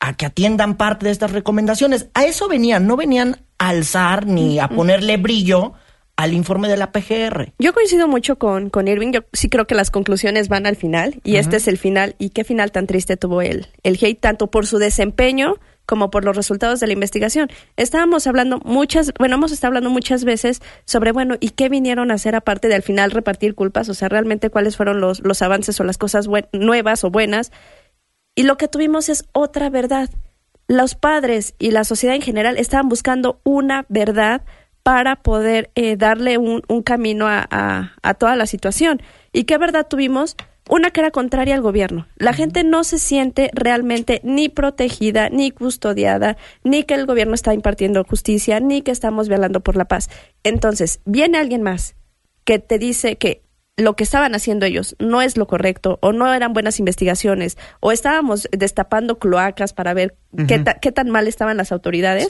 a que atiendan parte de estas recomendaciones. A eso venían, no venían alzar ni a ponerle brillo al informe de la PGR. Yo coincido mucho con, con Irving, yo sí creo que las conclusiones van al final y este es el final y qué final tan triste tuvo él, el hate tanto por su desempeño como por los resultados de la investigación. Estábamos hablando muchas, bueno, hemos estado hablando muchas veces sobre, bueno, ¿y qué vinieron a hacer aparte de al final repartir culpas? O sea, realmente cuáles fueron los, los avances o las cosas nuevas o buenas. Y lo que tuvimos es otra verdad. Los padres y la sociedad en general estaban buscando una verdad para poder eh, darle un, camino a, toda la situación. ¿Y qué verdad tuvimos? Una que era contraria al gobierno. La gente no se siente realmente ni protegida, ni custodiada, ni que el gobierno está impartiendo justicia, ni que estamos velando por la paz. Entonces, viene alguien más que te dice que lo que estaban haciendo ellos no es lo correcto o no eran buenas investigaciones o estábamos destapando cloacas para ver qué, qué, tan mal estaban las autoridades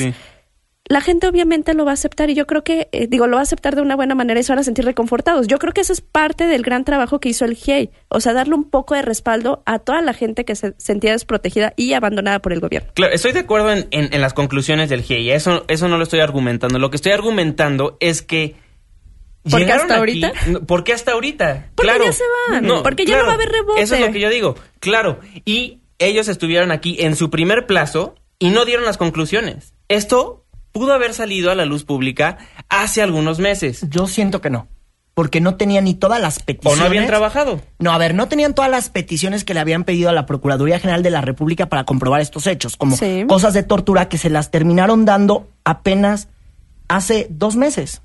la gente obviamente lo va a aceptar y yo creo que, eh, digo, lo va a aceptar de una buena manera y se van a sentir reconfortados. Yo creo que eso es parte del gran trabajo que hizo el GIEI, o sea, darle un poco de respaldo a toda la gente que se sentía desprotegida y abandonada por el gobierno. Claro, estoy de acuerdo en, en, las conclusiones del GIEI, eso, eso no lo estoy argumentando. Lo que estoy argumentando es que ¿Por qué hasta ahorita? ¿Por qué hasta ahorita? Porque ya se van. porque ya no va a haber rebote. Eso es lo que yo digo. Claro. Y ellos estuvieron aquí en su primer plazo y no dieron las conclusiones. Esto pudo haber salido a la luz pública hace algunos meses. Yo siento que no. Porque no tenían ni todas las peticiones. ¿O no habían trabajado? No, a ver, no tenían todas las peticiones que le habían pedido a la Procuraduría General de la República para comprobar estos hechos, como cosas de tortura que se las terminaron dando apenas hace dos meses.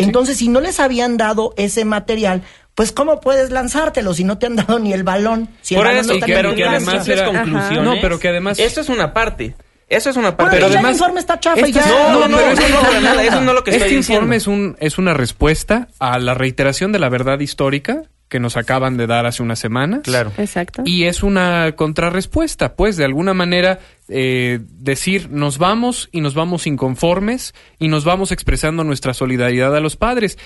Entonces, si no les habían dado ese material, pues ¿cómo puedes lanzártelo si no te han dado ni el balón? Si Por eso, pero que además conclusiones. No, pero que además... Esto es una parte. Eso es una parte. pero además, el informe está chafa y ya. No, no, pero eso no, nada, eso no es lo que este estoy informe es un es una respuesta a la reiteración de la verdad histórica que nos acaban de dar hace unas semanas. Claro. Exacto. Y es una contrarrespuesta, pues, de alguna manera eh, decir nos vamos y nos vamos inconformes y nos vamos expresando nuestra solidaridad a los padres.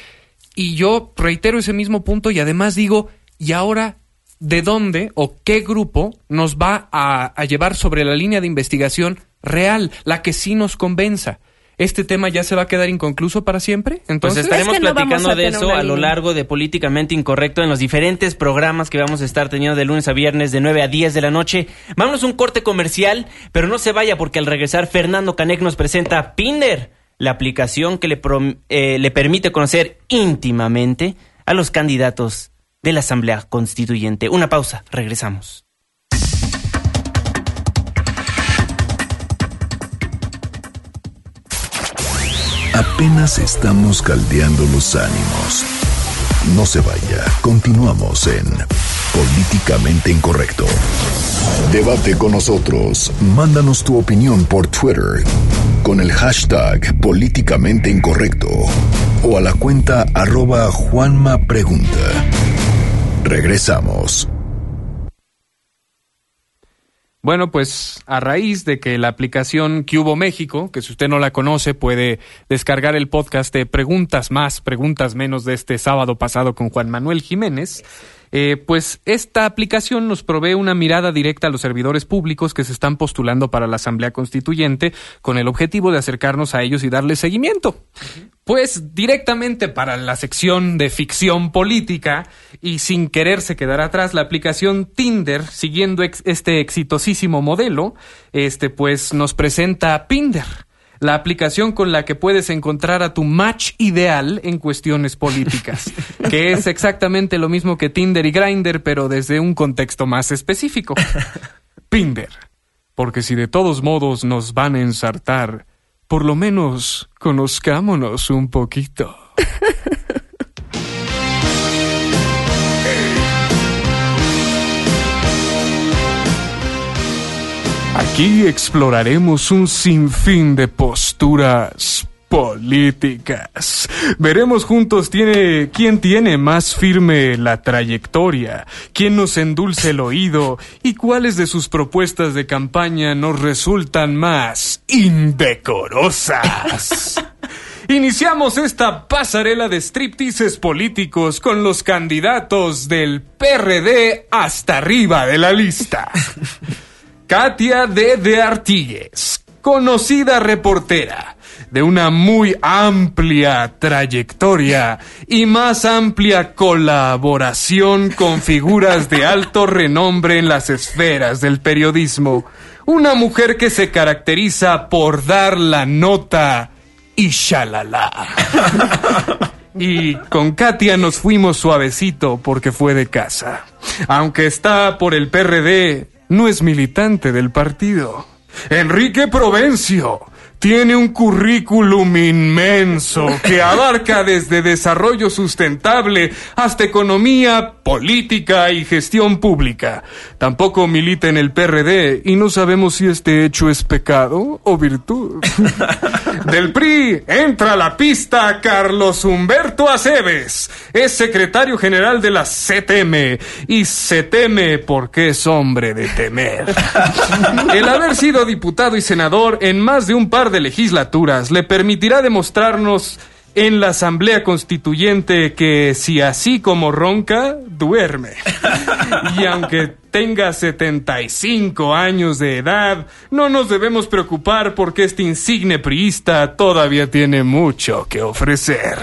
Y yo reitero ese mismo punto y además digo, ¿y ahora de dónde o qué grupo nos va a, a llevar sobre la línea de investigación real, la que sí nos convenza. ¿Este tema ya se va a quedar inconcluso para siempre? Pues Entonces pues estaremos platicando de eso a lo largo de Políticamente Incorrecto en los diferentes programas que vamos a estar teniendo de lunes a viernes de 9 a 10 de la noche. Vámonos un corte comercial, pero no se vaya porque al regresar Fernando Canec nos presenta Pinder, la aplicación que le, eh, le permite conocer íntimamente a los candidatos de la Asamblea Constituyente. Una pausa, regresamos. Apenas estamos caldeando los ánimos. No se vaya, continuamos en Políticamente Incorrecto. Debate con nosotros, mándanos tu opinión por Twitter con el hashtag Políticamente Incorrecto o a la cuenta arroba. Regresamos. Bueno, pues a raíz de que la aplicación Cubo México, que si usted no la conoce puede descargar el podcast de Preguntas más, Preguntas menos de este sábado pasado con Juan Manuel Jiménez, eh, pues esta aplicación nos provee una mirada directa a los servidores públicos que se están postulando para la Asamblea Constituyente con el objetivo de acercarnos a ellos y darles seguimiento. Pues directamente para la sección de ficción política y sin quererse quedar atrás, la aplicación Tinder, siguiendo este exitosísimo modelo, este pues nos presenta Pinder la aplicación con la que puedes encontrar a tu match ideal en cuestiones políticas, *laughs* que es exactamente lo mismo que Tinder y Grindr, pero desde un contexto más específico. *laughs* Pinder, porque si de todos modos nos van a ensartar, por lo menos conozcámonos un poquito. *laughs* Aquí exploraremos un sinfín de posturas políticas. Veremos juntos tiene, quién tiene más firme la trayectoria, quién nos endulce el oído y cuáles de sus propuestas de campaña nos resultan más indecorosas. *laughs* Iniciamos esta pasarela de stripteases políticos con los candidatos del PRD hasta arriba de la lista. *laughs* Katia de de Artigues, conocida reportera de una muy amplia trayectoria y más amplia colaboración con figuras de alto renombre en las esferas del periodismo. Una mujer que se caracteriza por dar la nota y shalala. Y con Katia nos fuimos suavecito porque fue de casa. Aunque está por el PRD, no es militante del partido. Enrique Provencio tiene un currículum inmenso que abarca desde desarrollo sustentable hasta economía, política y gestión pública. Tampoco milita en el PRD y no sabemos si este hecho es pecado o virtud. *laughs* Del PRI entra a la pista Carlos Humberto Aceves. Es secretario general de la CTM y se teme porque es hombre de temer. *laughs* El haber sido diputado y senador en más de un par de legislaturas le permitirá demostrarnos en la Asamblea Constituyente que si así como ronca, duerme. *laughs* Y aunque tenga 75 años de edad, no nos debemos preocupar porque este insigne priista todavía tiene mucho que ofrecer.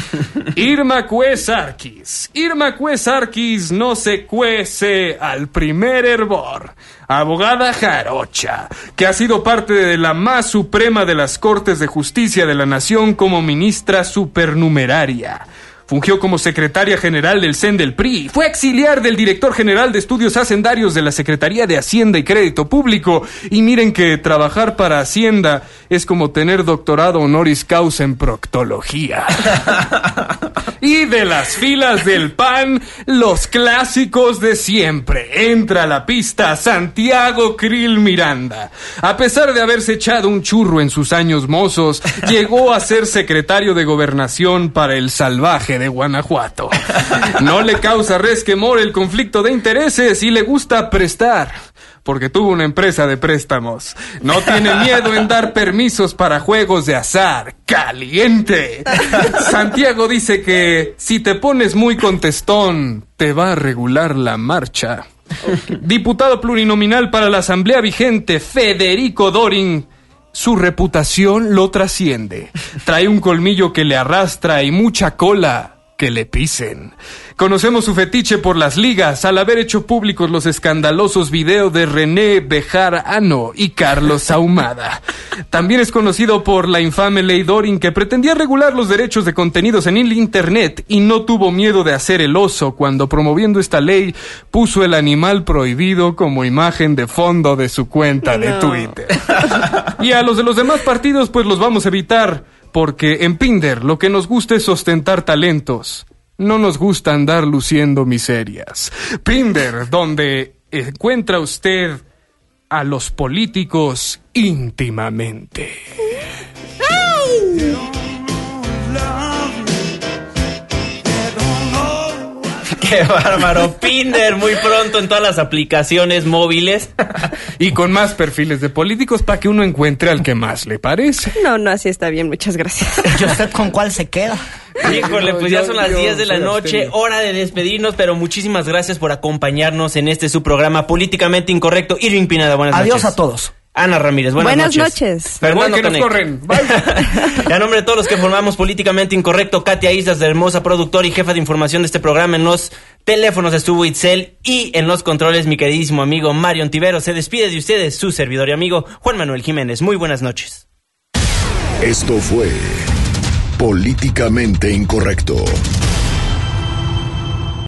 *laughs* Irma Cuesarquis. Irma Cuesarquis no se cuece al primer hervor abogada jarocha, que ha sido parte de la más suprema de las Cortes de Justicia de la Nación como ministra supernumeraria. Fungió como secretaria general del CEN del PRI. Fue auxiliar del director general de estudios hacendarios de la Secretaría de Hacienda y Crédito Público. Y miren que trabajar para Hacienda es como tener doctorado honoris causa en proctología. *laughs* *laughs* y de las filas del PAN, los clásicos de siempre. Entra a la pista Santiago Krill Miranda. A pesar de haberse echado un churro en sus años mozos, *laughs* llegó a ser secretario de gobernación para el salvaje de Guanajuato. *laughs* No le causa resquemor el conflicto de intereses y le gusta prestar porque tuvo una empresa de préstamos. No tiene miedo en dar permisos para juegos de azar. ¡Caliente! *laughs* Santiago dice que si te pones muy contestón, te va a regular la marcha. Diputado plurinominal para la Asamblea Vigente, Federico Dorin, su reputación lo trasciende. Trae un colmillo que le arrastra y mucha cola que le pisen. Conocemos su fetiche por las ligas al haber hecho públicos los escandalosos videos de René Bejar Ano y Carlos Ahumada. También es conocido por la infame ley Dorin que pretendía regular los derechos de contenidos en el Internet y no tuvo miedo de hacer el oso cuando promoviendo esta ley puso el animal prohibido como imagen de fondo de su cuenta de Twitter. Y a los de los demás partidos pues los vamos a evitar porque en Pinder lo que nos gusta es ostentar talentos no nos gusta andar luciendo miserias. Pinder, donde encuentra usted a los políticos íntimamente. Qué bárbaro. Pinder muy pronto en todas las aplicaciones móviles. y con más perfiles de políticos para que uno encuentre al que más le parece. No, no, así está bien, muchas gracias. ¿Y usted con cuál se queda? Híjole, pues ya son las 10 de la noche, hora de despedirnos, pero muchísimas gracias por acompañarnos en este su programa políticamente incorrecto. Irving Pineda, buenas noches. Adiós a todos. Ana Ramírez, buenas, Buenas noches. noches. Fernando que nos corren. Bye. *laughs* A nombre de todos los que formamos Políticamente Incorrecto, Katia Islas, de hermosa productora y jefa de información de este programa, en los teléfonos estuvo Itzel y en los controles mi queridísimo amigo Mario Ontivero. Se despide de ustedes su servidor y amigo Juan Manuel Jiménez. Muy buenas noches. Esto fue Políticamente Incorrecto.